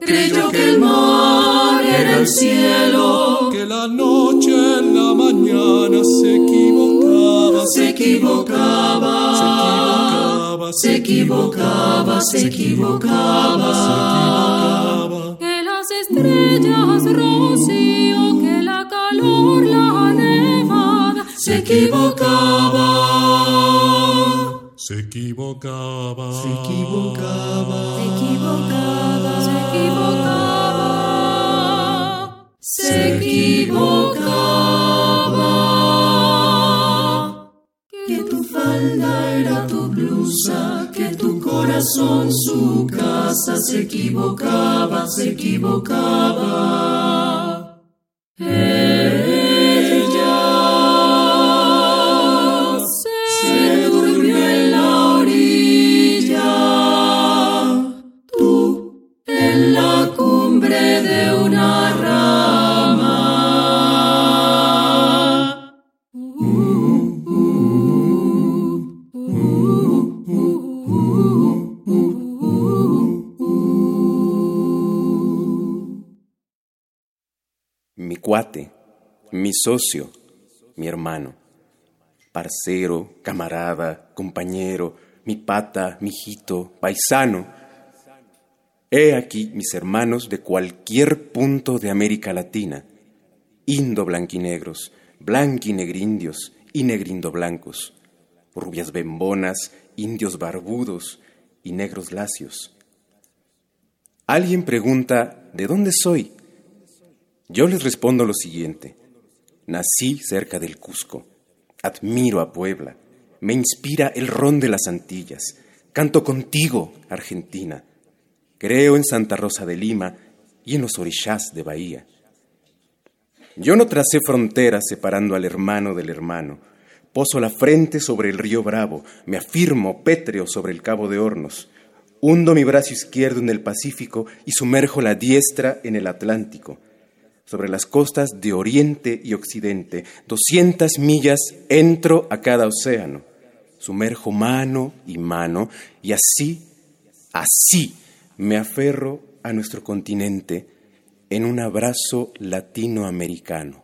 Creyó que el mar era el cielo, que la noche en la mañana se equivocaba, se equivocaba, se equivocaba, se equivocaba, se equivocaba. Que las estrellas rocío, que la calor la se equivocaba. Se equivocaba, se equivocaba, se equivocaba, se equivocaba, se equivocaba. Que tu falda era tu blusa, que tu corazón su casa, se equivocaba, se equivocaba. Ella mi socio, mi hermano, parcero, camarada, compañero, mi pata, mi hijito, paisano. He aquí mis hermanos de cualquier punto de América Latina, indo blanquinegros, blanquinegrindios y negrindo blancos, rubias bembonas, indios barbudos y negros lacios. Alguien pregunta, ¿de dónde soy? Yo les respondo lo siguiente. Nací cerca del Cusco. Admiro a Puebla. Me inspira el ron de las Antillas. Canto contigo, Argentina. Creo en Santa Rosa de Lima y en los orishás de Bahía. Yo no tracé fronteras separando al hermano del hermano. Poso la frente sobre el río Bravo. Me afirmo pétreo sobre el Cabo de Hornos. Hundo mi brazo izquierdo en el Pacífico y sumerjo la diestra en el Atlántico sobre las costas de Oriente y Occidente, 200 millas entro a cada océano, sumerjo mano y mano, y así, así me aferro a nuestro continente en un abrazo latinoamericano.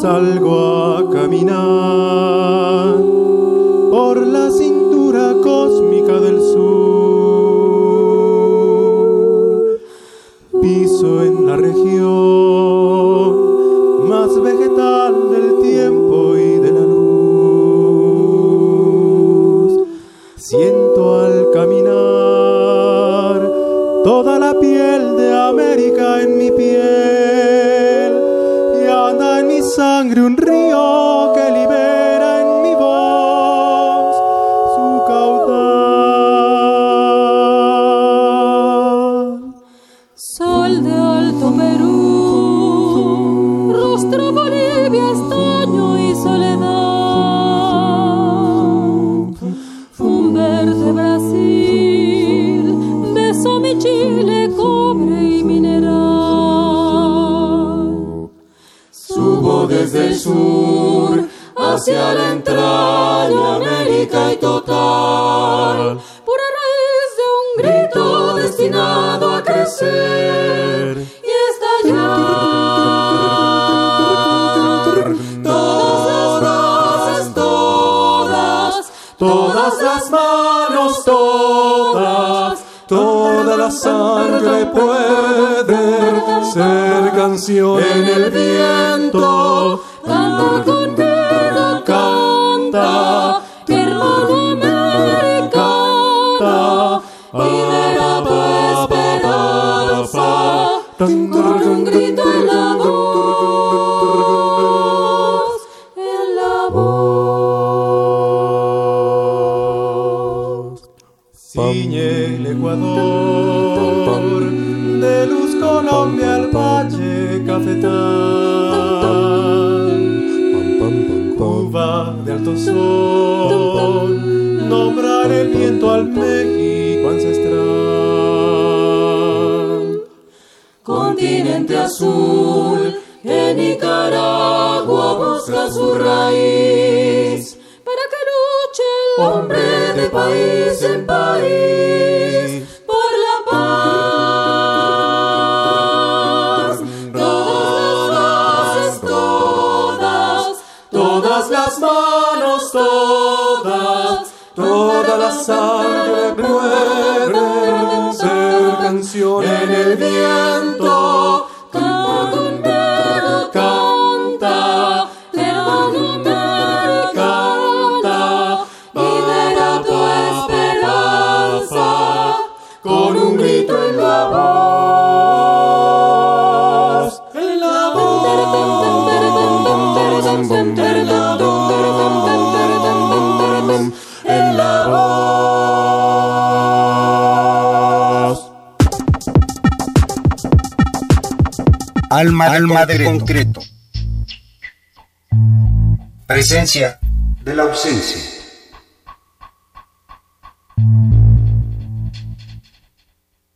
Salgo a caminar con un grito en la Alma, Alma de concreto. Presencia de la ausencia.